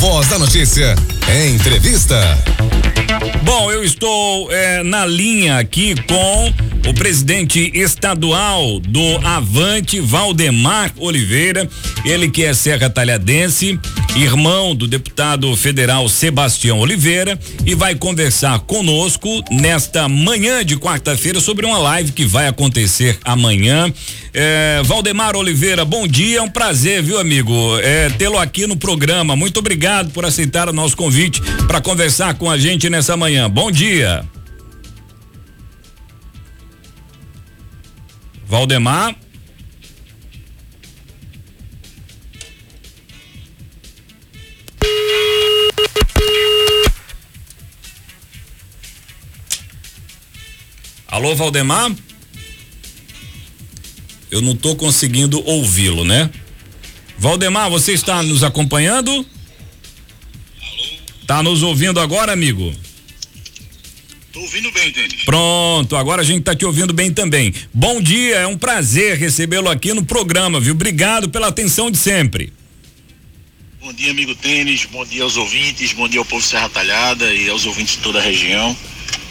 Voz da Notícia. Entrevista. Bom, eu estou é, na linha aqui com o presidente estadual do Avante, Valdemar Oliveira, ele que é Serra Talhadense, irmão do deputado federal Sebastião Oliveira, e vai conversar conosco nesta manhã de quarta-feira sobre uma live que vai acontecer amanhã. É, Valdemar Oliveira, bom dia, é um prazer, viu, amigo, é, tê-lo aqui no programa. Muito obrigado por aceitar o nosso convite para conversar com a gente nessa manhã. Bom dia. Valdemar. Alô, Valdemar? Eu não estou conseguindo ouvi-lo, né? Valdemar, você está nos acompanhando? Alô? Tá nos ouvindo agora, amigo? Tô ouvindo bem, Denis. Pronto, agora a gente tá te ouvindo bem também. Bom dia, é um prazer recebê-lo aqui no programa, viu? Obrigado pela atenção de sempre. Bom dia, amigo Tênis, bom dia aos ouvintes, bom dia ao povo Serra Talhada e aos ouvintes de toda a região.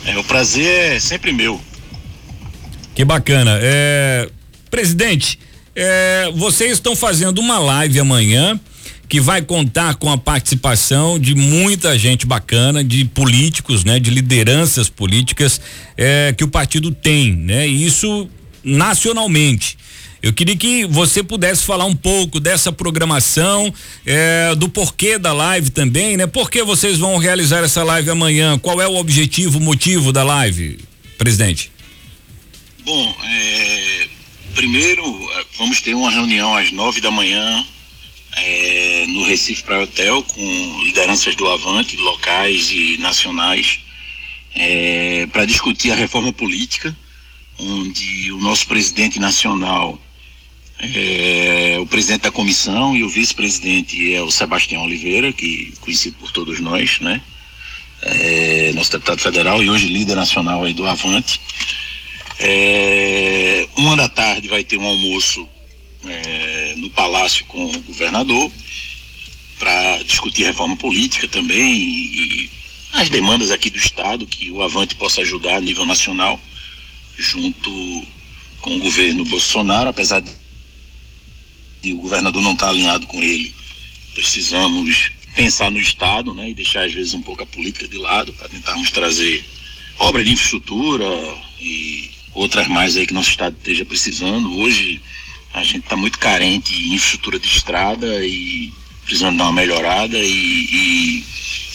É, o prazer é sempre meu. Que bacana. É, presidente, é, vocês estão fazendo uma live amanhã que vai contar com a participação de muita gente bacana, de políticos, né, de lideranças políticas é, que o partido tem, né? Isso nacionalmente. Eu queria que você pudesse falar um pouco dessa programação, é, do porquê da live também, né? Por que vocês vão realizar essa live amanhã? Qual é o objetivo, o motivo da live, presidente? Bom, é, primeiro vamos ter uma reunião às nove da manhã é, no Recife Praia Hotel com lideranças do Avante, locais e nacionais, é, para discutir a reforma política, onde o nosso presidente nacional é o presidente da comissão e o vice-presidente é o Sebastião Oliveira, que conhecido por todos nós, né? É, nosso deputado federal e hoje líder nacional aí do Avante. É, uma da tarde vai ter um almoço é, no Palácio com o governador para discutir reforma política também e, as demandas aqui do Estado que o Avante possa ajudar a nível nacional junto com o governo Bolsonaro, apesar de o governador não estar tá alinhado com ele, precisamos pensar no Estado né, e deixar às vezes um pouco a política de lado para tentarmos trazer obra de infraestrutura e outras mais aí que nosso Estado esteja precisando. Hoje a gente está muito carente em infraestrutura de estrada e precisando dar uma melhorada e, e,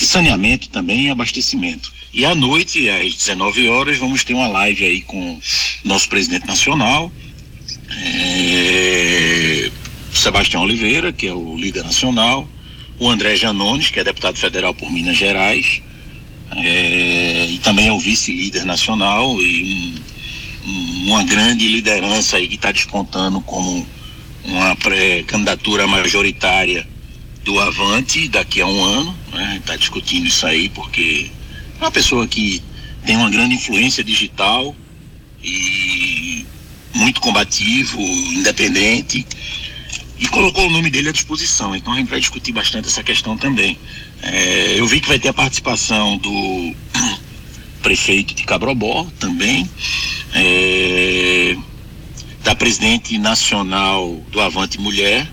e saneamento também e abastecimento. E à noite, às 19 horas, vamos ter uma live aí com nosso presidente nacional, é, Sebastião Oliveira, que é o líder nacional, o André Janones, que é deputado federal por Minas Gerais, é, e também é o vice-líder nacional e um uma grande liderança aí que está despontando como uma pré-candidatura majoritária do Avante daqui a um ano, né? Está discutindo isso aí porque é uma pessoa que tem uma grande influência digital e muito combativo, independente e colocou o nome dele à disposição. Então a gente vai discutir bastante essa questão também. É, eu vi que vai ter a participação do prefeito de Cabrobó também é, da presidente nacional do Avante Mulher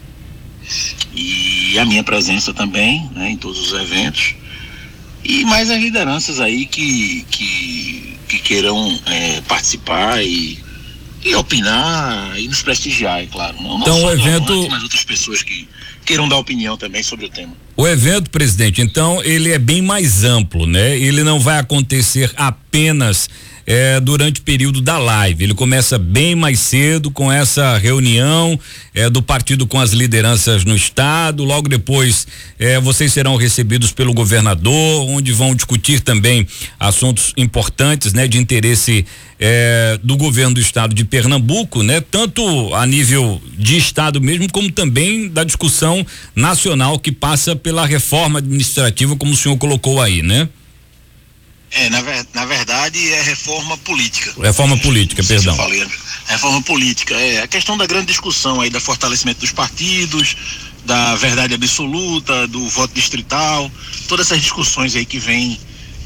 e a minha presença também né, em todos os eventos e mais as lideranças aí que, que, que queiram é, participar e, e opinar e nos prestigiar, é claro. Não, então não o evento, Avante, mas outras pessoas que queiram dar opinião também sobre o tema. O evento, presidente, então ele é bem mais amplo, né? Ele não vai acontecer apenas é, durante o período da live. Ele começa bem mais cedo com essa reunião é, do partido com as lideranças no estado. Logo depois, é, vocês serão recebidos pelo governador, onde vão discutir também assuntos importantes, né, de interesse é, do governo do estado de Pernambuco, né, tanto a nível de estado mesmo, como também da discussão nacional que passa pela reforma administrativa, como o senhor colocou aí, né? É, na, na verdade é reforma política. Reforma política, perdão. falei, reforma política, é a questão da grande discussão aí, da fortalecimento dos partidos, da verdade absoluta, do voto distrital, todas essas discussões aí que vem,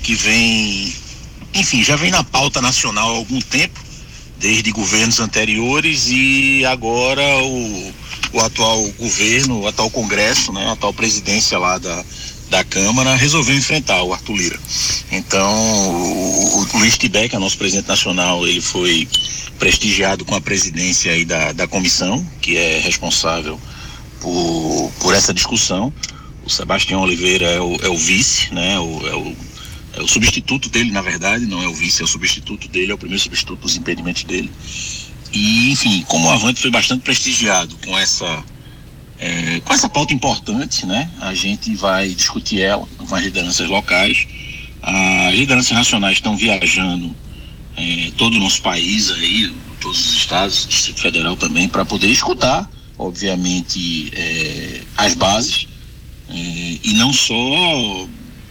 que vem, enfim, já vem na pauta nacional há algum tempo, desde governos anteriores e agora o, o atual governo, o atual Congresso, né, a atual presidência lá da, da Câmara resolveu enfrentar o Arthur Lira. Então, o, o Luiz é nosso presidente nacional, ele foi prestigiado com a presidência aí da, da comissão, que é responsável por, por essa discussão. O Sebastião Oliveira é o, é o vice, né? O, é, o, é o substituto dele, na verdade, não é o vice, é o substituto dele, é o primeiro substituto dos impedimentos dele. E, enfim, como o Avante foi bastante prestigiado com essa é, com essa pauta importante, né? A gente vai discutir ela com as lideranças locais. As lideranças nacionais estão viajando é, todo o nosso país aí, todos os estados, Distrito Federal também, para poder escutar, obviamente, é, as bases é, e não só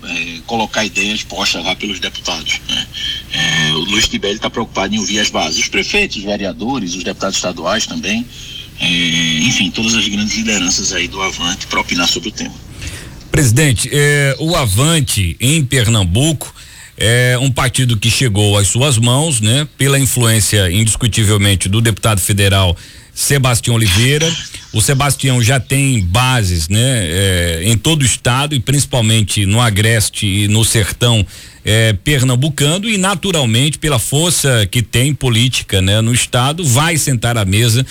é, colocar ideias postas lá pelos deputados. Né? É, o Luiz Tibeli está preocupado em ouvir as bases, os prefeitos, os vereadores, os deputados estaduais também, é, enfim, todas as grandes lideranças aí do Avante para opinar sobre o tema. Presidente, o Avante em Pernambuco é um partido que chegou às suas mãos, né, pela influência indiscutivelmente do deputado federal Sebastião Oliveira. O Sebastião já tem bases, né, é, em todo o estado e principalmente no Agreste e no Sertão é, pernambucano e naturalmente pela força que tem política, né, no estado, vai sentar à mesa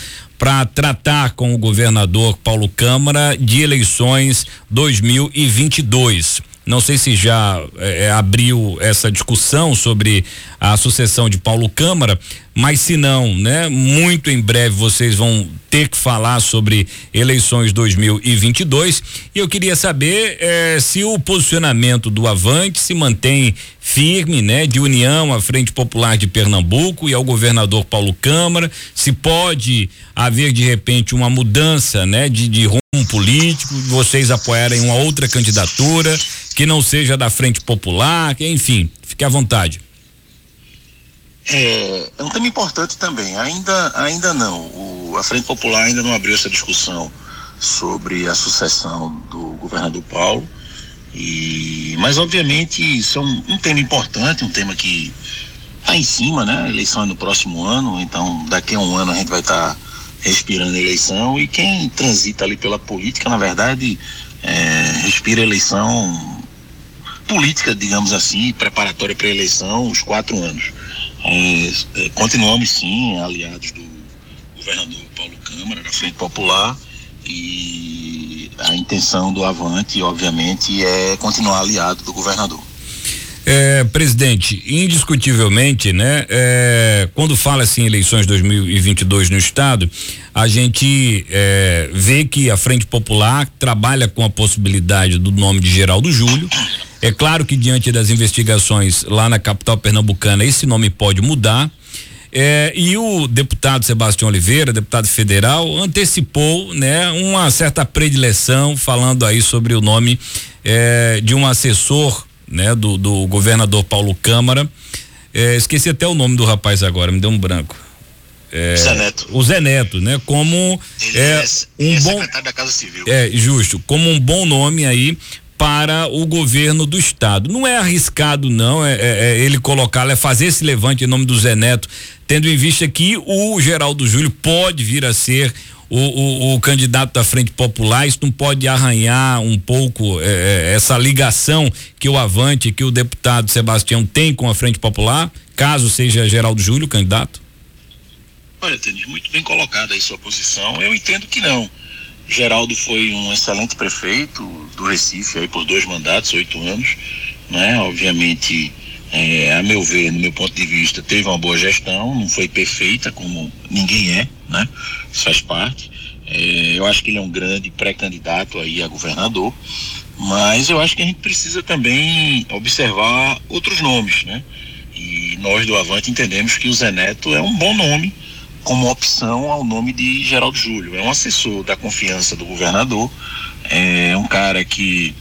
para tratar com o governador Paulo Câmara de eleições 2022. Não sei se já é, abriu essa discussão sobre a sucessão de Paulo Câmara, mas se não, né? Muito em breve vocês vão ter que falar sobre eleições 2022 e eu queria saber eh, se o posicionamento do Avante se mantém firme, né? De união à Frente Popular de Pernambuco e ao governador Paulo Câmara, se pode haver de repente uma mudança, né? De, de rumo político, vocês apoiarem uma outra candidatura que não seja da Frente Popular, que, enfim, fique à vontade. É, é um tema importante também. Ainda, ainda não. O, a Frente Popular ainda não abriu essa discussão sobre a sucessão do governador Paulo. E, mas obviamente isso é um, um tema importante, um tema que está em cima, né? A eleição é no próximo ano, então daqui a um ano a gente vai estar tá respirando a eleição e quem transita ali pela política, na verdade, é, respira a eleição política, digamos assim, preparatória para a eleição, os quatro anos. É, é, continuamos sim aliados do governador Paulo Câmara, da Frente Popular, e a intenção do Avante, obviamente, é continuar aliado do governador. É, presidente, indiscutivelmente, né? É, quando fala assim eleições 2022 no estado, a gente é, vê que a Frente Popular trabalha com a possibilidade do nome de Geraldo Júlio. É claro que diante das investigações lá na capital pernambucana, esse nome pode mudar. É, e o deputado Sebastião Oliveira, deputado federal, antecipou, né, uma certa predileção falando aí sobre o nome é, de um assessor, né, do, do governador Paulo Câmara. É, esqueci até o nome do rapaz agora, me deu um branco. É, Zé Neto. O Zé Neto, né? Como Ele é, é um bom secretário da Casa Civil. É justo, como um bom nome aí para o governo do estado. Não é arriscado, não, é, é, é ele colocar, é fazer esse levante em nome do Zé Neto, tendo em vista que o Geraldo Júlio pode vir a ser o, o, o, candidato da Frente Popular, isso não pode arranhar um pouco é, é essa ligação que o Avante, que o deputado Sebastião tem com a Frente Popular, caso seja Geraldo Júlio candidato? Olha, Tênis, muito bem colocada aí sua posição. Eu entendo que não. Geraldo foi um excelente prefeito do Recife aí por dois mandatos, oito anos, né? Obviamente, é, a meu ver, no meu ponto de vista, teve uma boa gestão, não foi perfeita como ninguém é, né? Faz parte. É, eu acho que ele é um grande pré-candidato aí a governador, mas eu acho que a gente precisa também observar outros nomes, né? E nós do Avante entendemos que o Zé Neto é um bom nome como opção ao nome de Geraldo Júlio. É um assessor da confiança do governador, é um cara que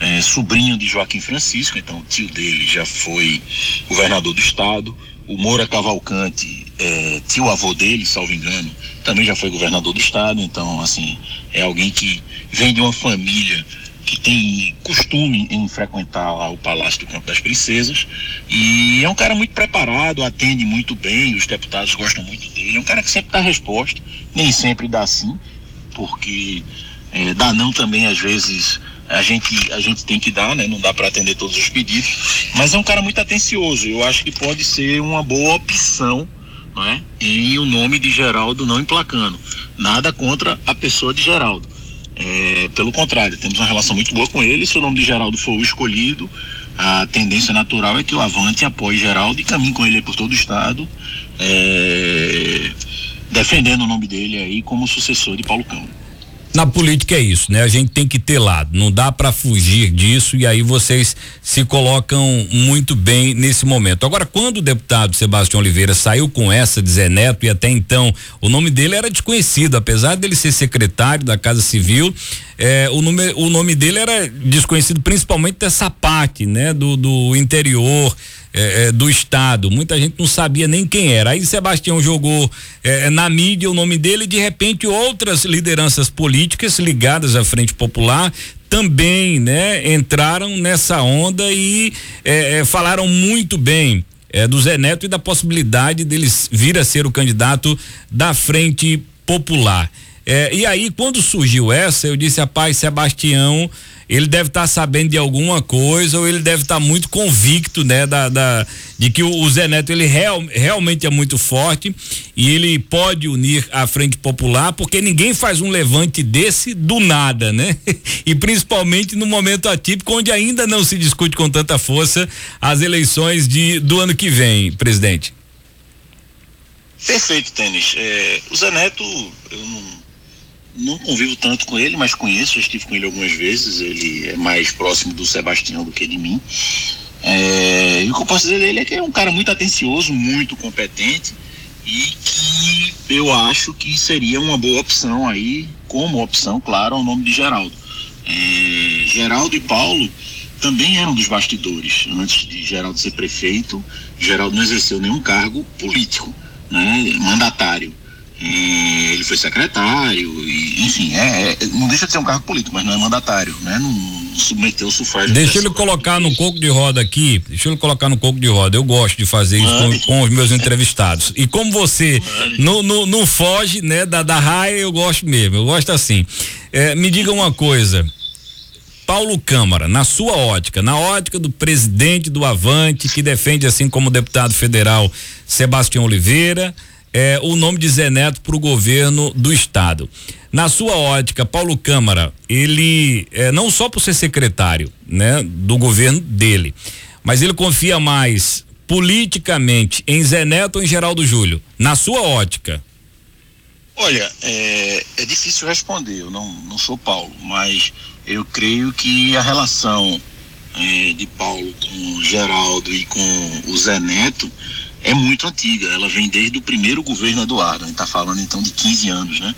é sobrinho de Joaquim Francisco, então o tio dele já foi governador do estado. O Moura Cavalcante, é, tio avô dele, salvo engano, também já foi governador do estado, então, assim, é alguém que vem de uma família que tem costume em frequentar lá o Palácio do Campo das Princesas e é um cara muito preparado, atende muito bem, os deputados gostam muito dele, é um cara que sempre dá resposta, nem sempre dá sim, porque é, dá não também às vezes a gente, a gente tem que dar, né? Não dá para atender todos os pedidos, mas é um cara muito atencioso. Eu acho que pode ser uma boa opção, não é? E o nome de Geraldo não emplacando. Nada contra a pessoa de Geraldo. É, pelo contrário, temos uma relação muito boa com ele. Se o nome de Geraldo for o escolhido, a tendência natural é que o Avante apoie Geraldo e caminhe com ele por todo o estado, é, defendendo o nome dele aí como sucessor de Paulo Câmara na política é isso, né? A gente tem que ter lado, não dá para fugir disso e aí vocês se colocam muito bem nesse momento. Agora, quando o deputado Sebastião Oliveira saiu com essa de Zé Neto e até então o nome dele era desconhecido, apesar dele ser secretário da Casa Civil, é, o, nome, o nome dele era desconhecido principalmente dessa parte, né? Do, do interior, é, é, do estado. Muita gente não sabia nem quem era. Aí Sebastião jogou é, na mídia o nome dele e de repente outras lideranças políticas ligadas à Frente Popular também, né, entraram nessa onda e é, é, falaram muito bem é, do Zé Neto e da possibilidade deles vir a ser o candidato da Frente Popular. E aí, quando surgiu essa, eu disse, rapaz, Sebastião ele deve estar tá sabendo de alguma coisa ou ele deve estar tá muito convicto, né, da, da, de que o, o Zé Neto ele real, realmente é muito forte e ele pode unir a Frente Popular, porque ninguém faz um levante desse do nada, né? E principalmente no momento atípico onde ainda não se discute com tanta força as eleições de do ano que vem, presidente. Perfeito, Tênis. É, o Zé Neto, eu não não convivo tanto com ele, mas conheço, já estive com ele algumas vezes. Ele é mais próximo do Sebastião do que de mim. É, e o que eu posso dizer dele é que é um cara muito atencioso, muito competente e que eu acho que seria uma boa opção aí, como opção, claro, ao nome de Geraldo. É, Geraldo e Paulo também eram dos bastidores. Antes de Geraldo ser prefeito, Geraldo não exerceu nenhum cargo político, né, mandatário. E ele foi secretário, e, enfim, é, é, não deixa de ser um cargo político, mas não é mandatário, né? Não submeteu o sufrágio. Deixa ele colocar no coco de roda aqui, deixa ele colocar no coco de roda. Eu gosto de fazer isso com, com, os meus entrevistados. E como você não, não, não foge, né, da, da raia, eu gosto mesmo, eu gosto assim. É, me diga uma coisa. Paulo Câmara, na sua ótica, na ótica do presidente do Avante, que defende, assim como o deputado federal Sebastião Oliveira, é, o nome de Zé Neto para o governo do estado. Na sua ótica, Paulo Câmara, ele é, não só por ser secretário, né, do governo dele, mas ele confia mais politicamente em Zé Neto ou em Geraldo Júlio? Na sua ótica. Olha, é, é difícil responder. Eu não, não sou Paulo, mas eu creio que a relação é, de Paulo com Geraldo e com o Zé Neto é muito antiga, ela vem desde o primeiro governo Eduardo, a gente está falando então de 15 anos, né?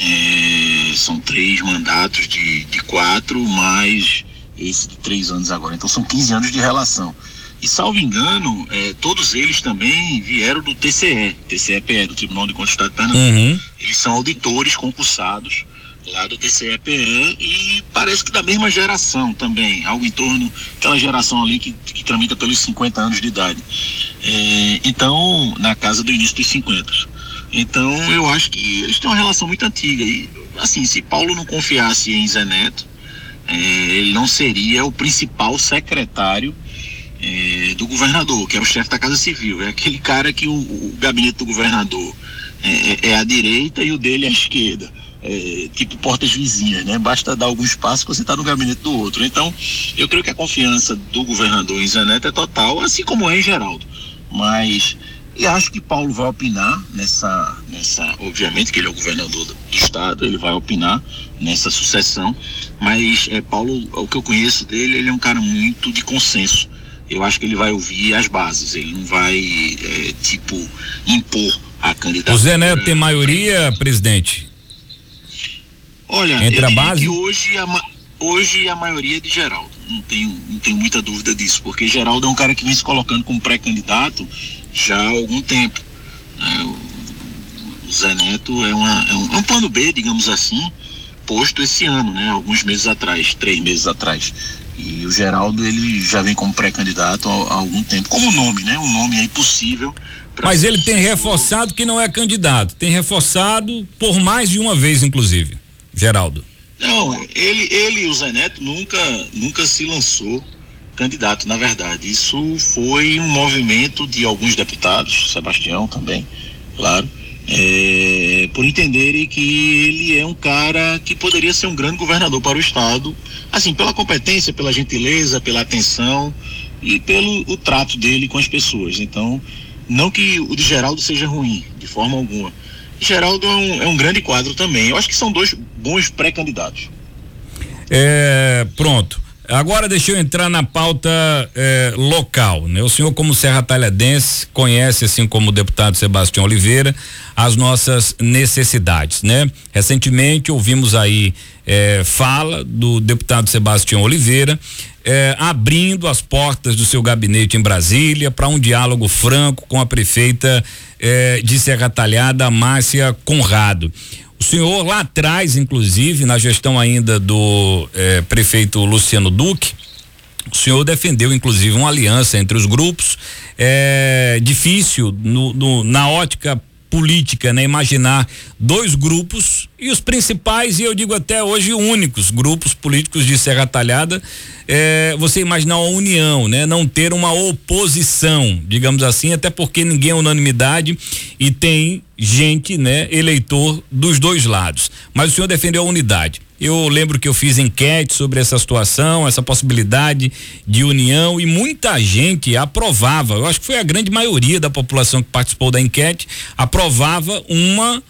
É, são três mandatos de, de quatro, mais esse de três anos agora, então são 15 anos de relação. E salvo engano, é, todos eles também vieram do TCE, TCE-PE, do Tribunal de Contas do Estado de Pernambuco. Uhum. Eles são auditores concursados lá do TCE-PE e parece que da mesma geração também, algo em torno daquela geração ali que, que tramita pelos 50 anos de idade. É, então, na casa do início dos 50. Então, eu acho que eles têm uma relação muito antiga. E, assim, se Paulo não confiasse em Zé Neto, é, ele não seria o principal secretário é, do governador, que é o chefe da Casa Civil. É aquele cara que o, o gabinete do governador é, é, é à direita e o dele é à esquerda é, tipo portas vizinhas, né? Basta dar algum espaço que você está no gabinete do outro. Então, eu creio que a confiança do governador em Zé Neto é total, assim como é em Geraldo. Mas e acho que Paulo vai opinar nessa, nessa, obviamente que ele é o governador do, do estado, ele vai opinar nessa sucessão. Mas é, Paulo, o que eu conheço dele, ele é um cara muito de consenso. Eu acho que ele vai ouvir as bases. Ele não vai é, tipo impor a candidatura. O Zé Neto tem maioria, presidente? Olha, Entre a base? hoje a, hoje a maioria é de Geraldo. Não tenho, não tenho muita dúvida disso, porque Geraldo é um cara que vem se colocando como pré-candidato já há algum tempo. Né? O, o Zé Neto é, uma, é, um, é um plano B, digamos assim, posto esse ano, né? Alguns meses atrás, três meses atrás. E o Geraldo, ele já vem como pré-candidato há, há, algum tempo. Como nome, né? Um nome aí possível. Mas ele tem reforçado que não é candidato. Tem reforçado por mais de uma vez, inclusive. Geraldo. Não, ele, ele o Zé Neto nunca, nunca se lançou candidato, na verdade. Isso foi um movimento de alguns deputados, Sebastião também, claro, é, por entenderem que ele é um cara que poderia ser um grande governador para o Estado, assim, pela competência, pela gentileza, pela atenção e pelo o trato dele com as pessoas. Então, não que o de Geraldo seja ruim, de forma alguma Geraldo é um, é um grande quadro também. Eu acho que são dois bons pré-candidatos. É, pronto. Agora deixa eu entrar na pauta é, local, né? O senhor como Serra Talhadense conhece, assim como o deputado Sebastião Oliveira, as nossas necessidades, né? Recentemente ouvimos aí é, fala do deputado Sebastião Oliveira é, abrindo as portas do seu gabinete em Brasília para um diálogo franco com a prefeita de Serra Talhada, Márcia Conrado. O senhor lá atrás, inclusive, na gestão ainda do é, prefeito Luciano Duque, o senhor defendeu, inclusive, uma aliança entre os grupos. É difícil no, no, na ótica política, né? Imaginar dois grupos e os principais, e eu digo até hoje únicos grupos políticos de Serra Talhada, é, você imaginar uma união, né? Não ter uma oposição, digamos assim, até porque ninguém é unanimidade e tem gente, né, eleitor dos dois lados. Mas o senhor defendeu a unidade. Eu lembro que eu fiz enquete sobre essa situação, essa possibilidade de união e muita gente aprovava. Eu acho que foi a grande maioria da população que participou da enquete aprovava uma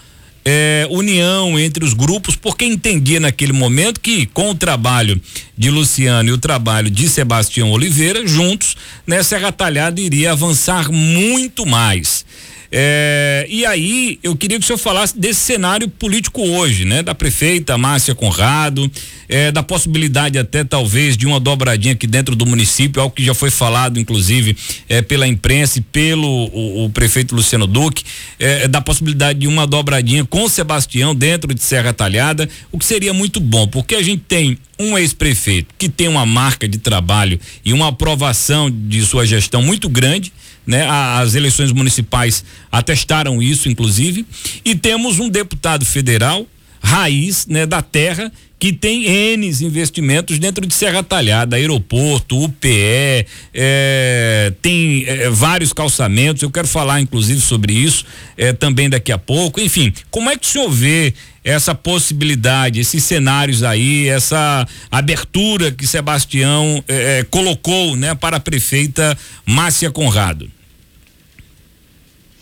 é, união entre os grupos, porque entendia naquele momento que com o trabalho de Luciano e o trabalho de Sebastião Oliveira, juntos, né, Serra Talhada iria avançar muito mais. É, e aí, eu queria que o senhor falasse desse cenário político hoje, né? Da prefeita Márcia Conrado, é, da possibilidade até talvez de uma dobradinha aqui dentro do município, algo que já foi falado, inclusive, é, pela imprensa e pelo o, o prefeito Luciano Duque, é, da possibilidade de uma dobradinha com Sebastião dentro de Serra Talhada, o que seria muito bom, porque a gente tem um ex-prefeito que tem uma marca de trabalho e uma aprovação de sua gestão muito grande, né? As eleições municipais atestaram isso, inclusive, e temos um deputado federal, raiz, né, da terra, que tem N investimentos dentro de Serra Talhada, aeroporto, UPE, é, tem é, vários calçamentos. Eu quero falar, inclusive, sobre isso é, também daqui a pouco. Enfim, como é que o senhor vê essa possibilidade, esses cenários aí, essa abertura que Sebastião é, é, colocou, né, para a prefeita Márcia Conrado?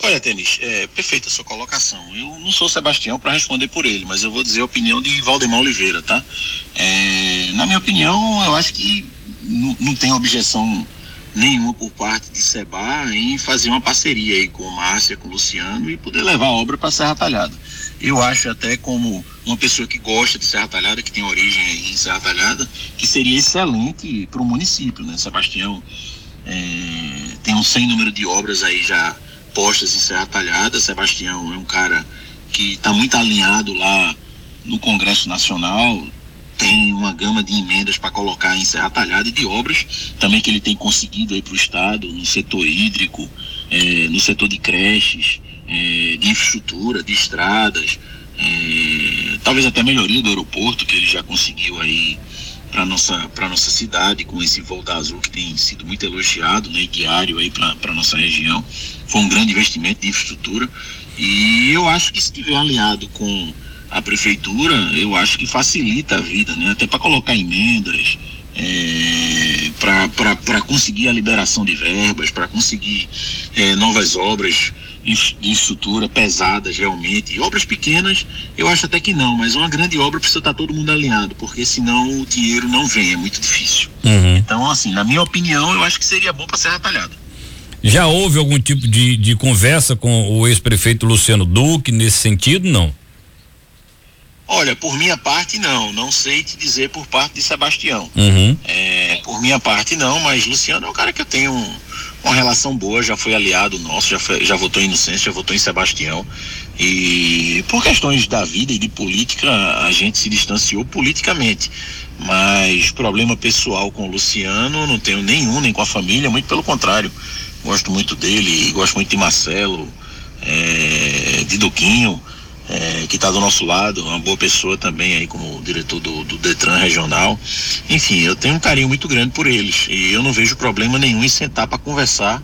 Olha, Tênis, é perfeita a sua colocação. Eu não sou Sebastião para responder por ele, mas eu vou dizer a opinião de Valdemar Oliveira, tá? É, na minha opinião, eu acho que não, tem objeção nenhuma por parte de Seba em fazer uma parceria aí com Márcia, com Luciano e poder levar a obra para Serra Talhada. Eu acho até como uma pessoa que gosta de Serra Talhada, que tem origem em Serra Talhada, que seria excelente para o município, né? Sebastião é, tem um sem número de obras aí já postas em Serra Talhada. Sebastião é um cara que está muito alinhado lá no Congresso Nacional, tem uma gama de emendas para colocar em Serra Talhada e de obras também que ele tem conseguido aí para o Estado, no setor hídrico, é, no setor de creches, é, de infraestrutura, de estradas, é, talvez até melhoria do aeroporto que ele já conseguiu aí para nossa para nossa cidade com esse voo da Azul que tem sido muito elogiado, né, diário aí para nossa região. Foi um grande investimento de infraestrutura e eu acho que se estiver alinhado com a prefeitura, eu acho que facilita a vida, né, até para colocar emendas, é, para conseguir a liberação de verbas, para conseguir é, novas obras de estrutura pesadas realmente. obras pequenas, eu acho até que não, mas uma grande obra precisa estar todo mundo alinhado, porque senão o dinheiro não vem, é muito difícil. Uhum. Então, assim, na minha opinião, eu acho que seria bom para Serra Talhada. Já houve algum tipo de, de conversa com o ex-prefeito Luciano Duque nesse sentido, não? Olha, por minha parte não, não sei te dizer por parte de Sebastião. Uhum. É, por minha parte não, mas Luciano é um cara que eu tenho uma relação boa, já foi aliado nosso, já, foi, já votou em Inocêncio, já votou em Sebastião. E por questões da vida e de política, a gente se distanciou politicamente. Mas problema pessoal com o Luciano, não tenho nenhum, nem com a família, muito pelo contrário. Gosto muito dele, gosto muito de Marcelo, é, de Duquinho é, que está do nosso lado, uma boa pessoa também aí como diretor do, do, Detran regional. Enfim, eu tenho um carinho muito grande por eles e eu não vejo problema nenhum em sentar para conversar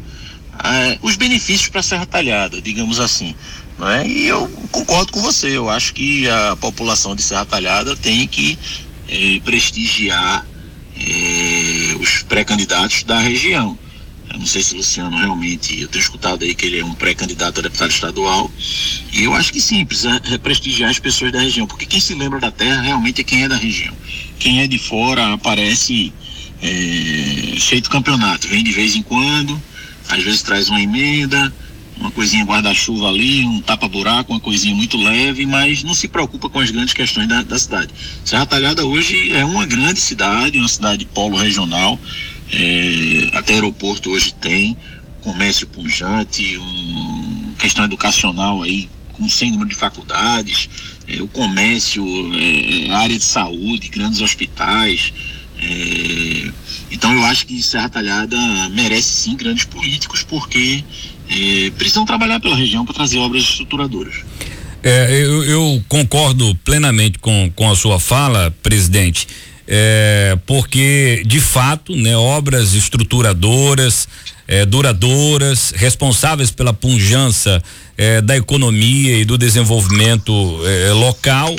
é, os benefícios para Serra Talhada, digamos assim. Não é? E eu concordo com você, eu acho que a população de Serra Talhada tem que é, prestigiar os pré-candidatos da região. Eu não sei se o Luciano realmente, eu tenho escutado aí que ele é um pré-candidato a deputado estadual, e eu acho que sim, precisa prestigiar as pessoas da região, porque quem se lembra da terra realmente é quem é da região. Quem é de fora aparece é, do campeonato, vem de vez em quando, às vezes traz uma emenda, uma coisinha guarda-chuva ali, um tapa-buraco, uma coisinha muito leve, mas não se preocupa com as grandes questões da, da cidade. Serra Talhada hoje é uma grande cidade, uma cidade polo regional, é, até aeroporto hoje tem, comércio pujante, um, questão educacional aí com sem número de faculdades, é, o comércio, é, área de saúde, grandes hospitais. É, então eu acho que Serra Talhada merece sim grandes políticos porque é, precisam trabalhar pela região para trazer obras estruturadoras. É, eu, eu, concordo plenamente com, com a sua fala, presidente é, porque de fato, né, obras estruturadoras, é, duradouras, responsáveis pela punjança é, da economia e do desenvolvimento é, local,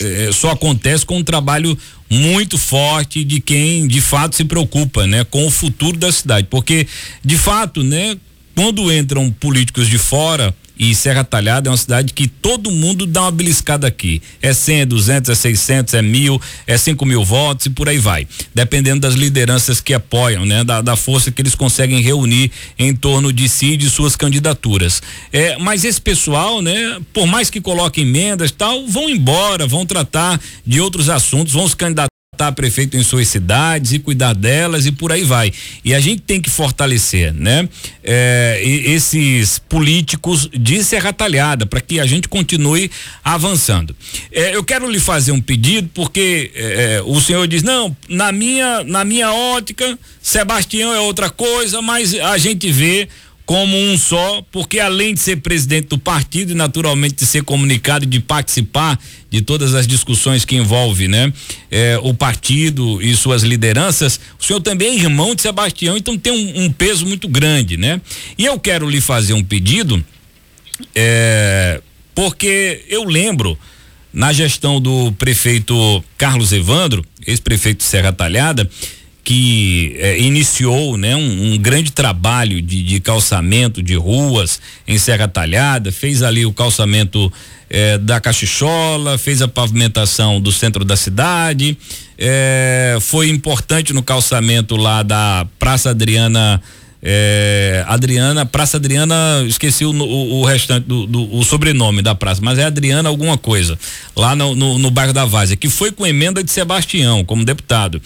é, só acontece com um trabalho muito forte de quem de fato se preocupa, né, com o futuro da cidade, porque de fato, né, quando entram políticos de fora e Serra Talhada é uma cidade que todo mundo dá uma beliscada aqui. É 100, é 200, é 600, é mil, é 5 mil votos e por aí vai. Dependendo das lideranças que apoiam, né? Da, da força que eles conseguem reunir em torno de si e de suas candidaturas. É, mas esse pessoal, né? Por mais que coloquem emendas tal, vão embora, vão tratar de outros assuntos, vão se candidatar votar prefeito em suas cidades e cuidar delas e por aí vai. E a gente tem que fortalecer, né? É, esses políticos de Serra Talhada para que a gente continue avançando. É, eu quero lhe fazer um pedido porque é, o senhor diz não, na minha na minha ótica Sebastião é outra coisa, mas a gente vê como um só, porque além de ser presidente do partido e naturalmente de ser comunicado e de participar de todas as discussões que envolve, né, é, o partido e suas lideranças, o senhor também é irmão de Sebastião, então tem um, um peso muito grande, né? E eu quero lhe fazer um pedido, é, porque eu lembro na gestão do prefeito Carlos Evandro, ex-prefeito Serra Talhada, que eh, iniciou né, um, um, grande trabalho de, de, calçamento de ruas em Serra Talhada, fez ali o calçamento eh, da Cachichola, fez a pavimentação do centro da cidade, eh, foi importante no calçamento lá da Praça Adriana é, Adriana, Praça Adriana, esqueci o, o, o restante do, do, o sobrenome da praça, mas é Adriana alguma coisa, lá no, no, no bairro da Várzea, que foi com emenda de Sebastião, como deputado.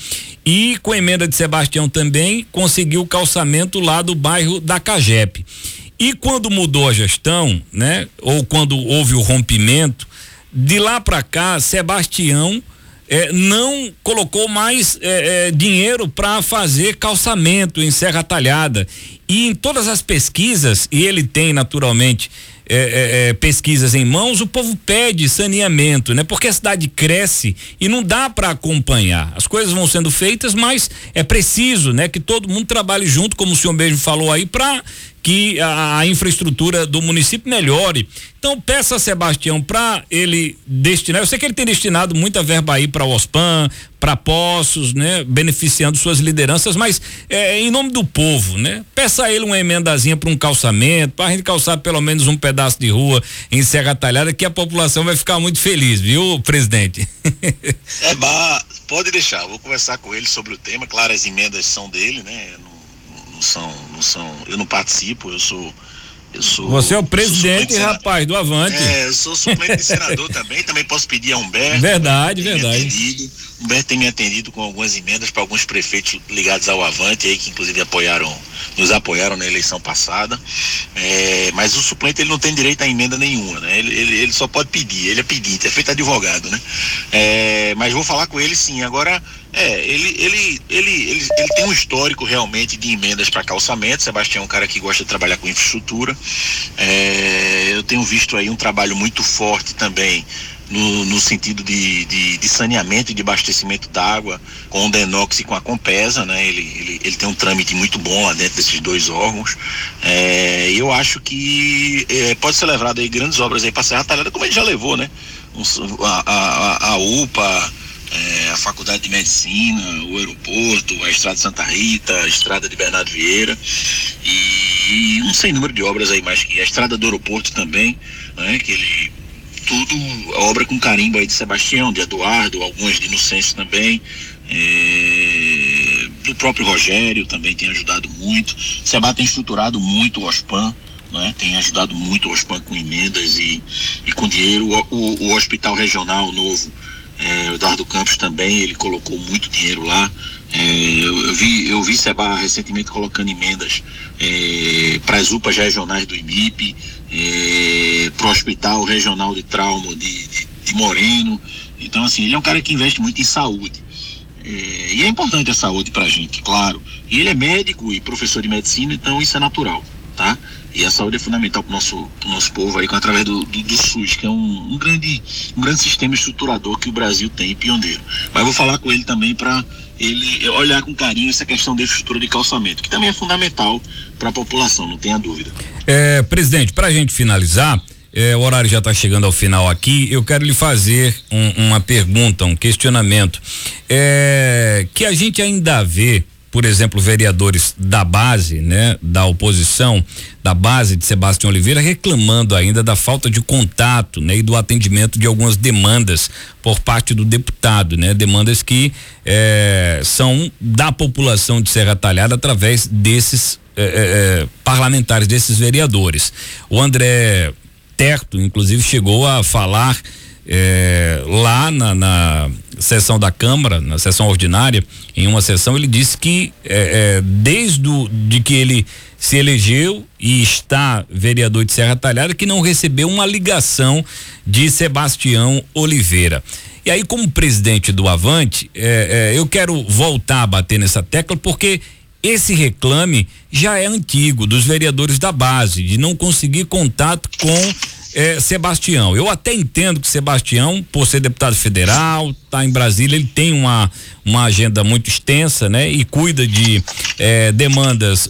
E com emenda de Sebastião também conseguiu o calçamento lá do bairro da Cagep. E quando mudou a gestão, né, ou quando houve o rompimento, de lá para cá, Sebastião é, não colocou mais é, é, dinheiro para fazer calçamento em Serra Talhada. E em todas as pesquisas, e ele tem naturalmente é, é, é, pesquisas em mãos, o povo pede saneamento, né? Porque a cidade cresce e não dá para acompanhar. As coisas vão sendo feitas, mas é preciso, né? Que todo mundo trabalhe junto, como o senhor mesmo falou aí, para que a, infraestrutura do município melhore. Então peça a Sebastião para ele destinar, eu sei que ele tem destinado muita verba aí para o OSPAN, para Poços, né, beneficiando suas lideranças, mas é, em nome do povo, né? Peça a ele uma emendazinha para um calçamento, para a gente calçar pelo menos um pedaço de rua em Serra Talhada, que a população vai ficar muito feliz, viu, presidente? é, pode deixar, vou conversar com ele sobre o tema, claro, as emendas são dele, né? não são, não são, eu não participo, eu sou eu sou, Você é o presidente, rapaz, do Avante. É, eu sou suplente de senador também, também posso pedir a Humberto. Verdade, verdade. Me Humberto tem me atendido com algumas emendas para alguns prefeitos ligados ao Avante aí, que inclusive apoiaram nos apoiaram na eleição passada. É, mas o suplente ele não tem direito a emenda nenhuma, né? Ele, ele, ele só pode pedir, ele é pedinte, é feito advogado, né? É, mas vou falar com ele sim. Agora, é, ele, ele, ele, ele, ele tem um histórico realmente de emendas para calçamento. Sebastião é um cara que gosta de trabalhar com infraestrutura. É, eu tenho visto aí um trabalho muito forte também no, no sentido de, de, de, saneamento e de abastecimento d'água com o Denox e com a Compesa, né? Ele, ele, ele, tem um trâmite muito bom lá dentro desses dois órgãos. É, eu acho que é, pode ser levado aí grandes obras aí para Serra Talhada, como ele já levou, né? Um, a, a, a UPA, é, a Faculdade de Medicina, o aeroporto, a Estrada de Santa Rita, a Estrada de Bernardo Vieira e, e um sem número de obras aí mais que a Estrada do Aeroporto também, né, que ele tudo obra com carimbo aí de Sebastião, de Eduardo, algumas de Inocêncio também, é, do próprio Rogério também tem ajudado muito. Seba tem estruturado muito o OSPAN, né? tem ajudado muito o OSPAN com emendas e, e com dinheiro. O, o, o Hospital Regional Novo é, Eduardo Campos também, ele colocou muito dinheiro lá. É, eu, eu, vi, eu vi Seba recentemente colocando emendas é, para as UPAs regionais do IMIP, é, para o Hospital Regional de Trauma de, de, de, Moreno. Então, assim, ele é um cara que investe muito em saúde. É, e é importante a saúde para a gente, claro. E ele é médico e professor de medicina, então isso é natural, tá? E a saúde é fundamental para o nosso, nosso povo aí, através do, do, do, SUS, que é um, um, grande, um grande sistema estruturador que o Brasil tem, pioneiro. Mas vou falar com ele também para ele olhar com carinho essa questão da estrutura de calçamento, que também é fundamental para a população, não tenha dúvida. É, presidente, para a gente finalizar, é, o horário já está chegando ao final aqui. Eu quero lhe fazer um, uma pergunta, um questionamento. É, que a gente ainda vê por exemplo, vereadores da base, né, da oposição, da base de Sebastião Oliveira, reclamando ainda da falta de contato, né, e do atendimento de algumas demandas por parte do deputado, né, demandas que eh, são da população de Serra Talhada através desses eh, eh, parlamentares, desses vereadores. O André Terto, inclusive, chegou a falar lá na, na, sessão da Câmara, na sessão ordinária, em uma sessão, ele disse que é, é, desde o, de que ele se elegeu e está vereador de Serra Talhada, que não recebeu uma ligação de Sebastião Oliveira. E aí, como presidente do Avante, é, é, eu quero voltar a bater nessa tecla, porque esse reclame já é antigo dos vereadores da base, de não conseguir contato com é, Sebastião. Eu até entendo que Sebastião, por ser deputado federal, tá em Brasília, ele tem uma, uma agenda muito extensa, né? E cuida de é, demandas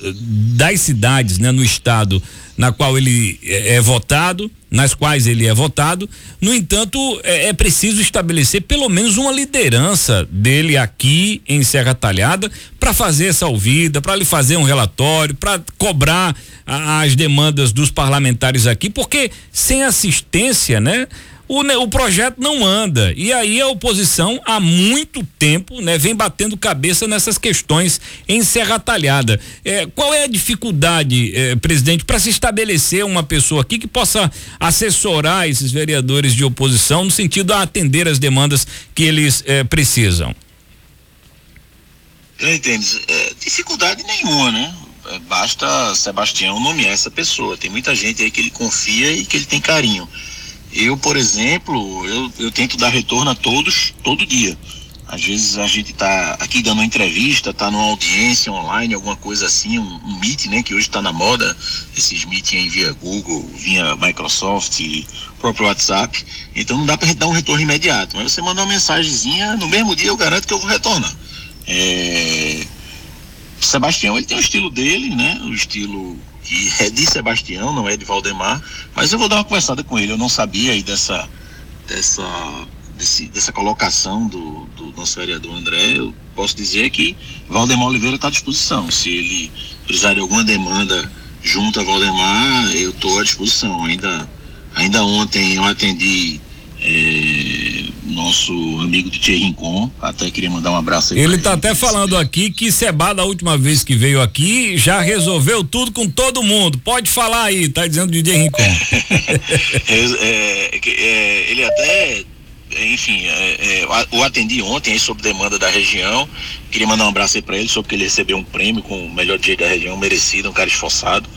das cidades, né? No estado na qual ele é, é, votado, nas quais ele é votado. No entanto, é, é, preciso estabelecer pelo menos uma liderança dele aqui em Serra Talhada para fazer essa ouvida, para lhe fazer um relatório, para cobrar a, as demandas dos parlamentares aqui, porque sem assistência, né? O, o projeto não anda. E aí a oposição há muito tempo, né, vem batendo cabeça nessas questões em Serra Talhada. É, qual é a dificuldade, é, presidente, para se estabelecer uma pessoa aqui que possa assessorar esses vereadores de oposição no sentido a atender as demandas que eles é, precisam? Eu entendo. É, dificuldade nenhuma, né? É, basta Sebastião nomear essa pessoa. Tem muita gente aí que ele confia e que ele tem carinho. Eu, por exemplo, eu, eu tento dar retorno a todos todo dia. Às vezes a gente está aqui dando uma entrevista, está numa audiência online, alguma coisa assim, um, um meet, né? Que hoje está na moda, esses meetings via Google, via Microsoft, próprio WhatsApp. Então não dá para dar um retorno imediato. Mas você manda uma mensagenzinha, no mesmo dia eu garanto que eu vou retornar. É... Sebastião, ele tem o estilo dele, né? O estilo que é de Sebastião, não é de Valdemar, mas eu vou dar uma conversada com ele. Eu não sabia aí dessa, dessa, desse, dessa colocação do, do nosso vereador André. Eu posso dizer que Valdemar Oliveira está à disposição. Se ele precisar de alguma demanda junto a Valdemar, eu estou à disposição. Ainda, ainda ontem eu atendi é, nosso amigo de Rincon, até queria mandar um abraço Ele está até falando aqui que Seba, da última vez que veio aqui, já resolveu tudo com todo mundo. Pode falar aí, tá dizendo DJ Rincon. é, é, ele até enfim, é, é, o atendi ontem aí sob demanda da região. Queria mandar um abraço aí para ele, soube que ele recebeu um prêmio com o melhor dia da região, merecido, um cara esforçado.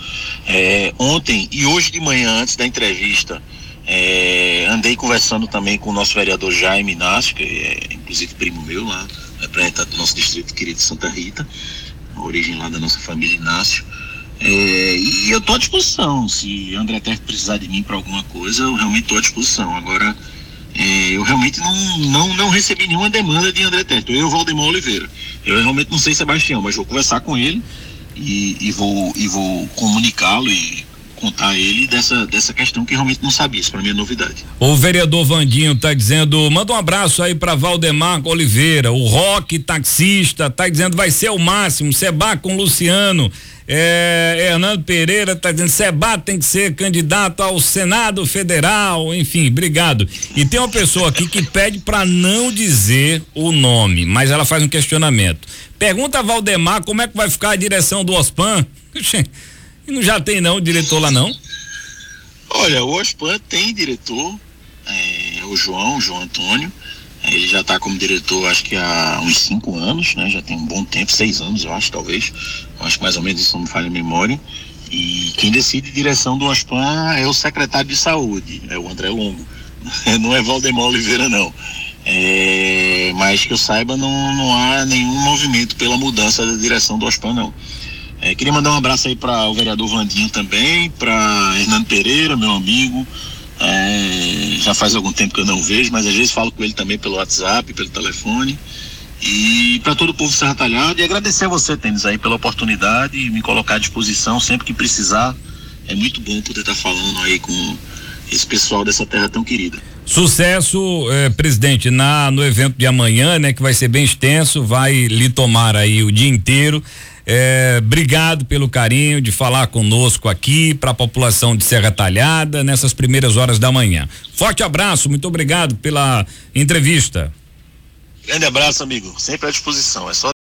É, ontem e hoje de manhã, antes da entrevista, é, andei conversando também com o nosso vereador Jaime Inácio, que é inclusive primo meu lá, representante do nosso distrito querido Santa Rita, origem lá da nossa família Inácio. É, e eu estou à disposição. Se André Terra precisar de mim para alguma coisa, eu realmente estou à disposição. Agora, é, eu realmente não, não, não recebi nenhuma demanda de André Terto. Eu, Valdemar Oliveira. Eu realmente não sei Sebastião, mas vou conversar com ele e, e vou, e vou comunicá-lo e contar a ele dessa, dessa questão que realmente não sabia. Isso para mim é novidade. O vereador Vandinho tá dizendo, manda um abraço aí para Valdemar Oliveira, o Rock taxista, tá dizendo vai ser o máximo, Seba com Luciano. É, Hernando Pereira está dizendo Seba tem que ser candidato ao Senado Federal, enfim, obrigado. E tem uma pessoa aqui que pede para não dizer o nome, mas ela faz um questionamento. Pergunta a Valdemar como é que vai ficar a direção do OSPAN. E não já tem não diretor lá não? Olha, o OSPAN tem diretor, é, o João, o João Antônio. Ele já está como diretor, acho que há uns cinco anos, né? Já tem um bom tempo, seis anos, eu acho, talvez. Eu acho que mais ou menos isso não me falha a memória. E quem decide direção do OSPAN é o secretário de saúde, é o André Longo. Não é Valdemar Oliveira, não. É, mas que eu saiba, não, não há nenhum movimento pela mudança da direção do OSPAN, não. É, queria mandar um abraço aí para o vereador Vandinho também, para Hernando Pereira, meu amigo, é, já faz algum tempo que eu não vejo, mas às vezes falo com ele também pelo WhatsApp, pelo telefone. E para todo o povo Serra Talhada, e agradecer a você, Tênis, aí, pela oportunidade e me colocar à disposição sempre que precisar. É muito bom poder estar tá falando aí com esse pessoal dessa terra tão querida. Sucesso, eh, presidente, na no evento de amanhã, né, que vai ser bem extenso, vai lhe tomar aí o dia inteiro. É, obrigado pelo carinho de falar conosco aqui para a população de Serra Talhada nessas primeiras horas da manhã. Forte abraço, muito obrigado pela entrevista. Grande abraço, amigo. Sempre à disposição. É só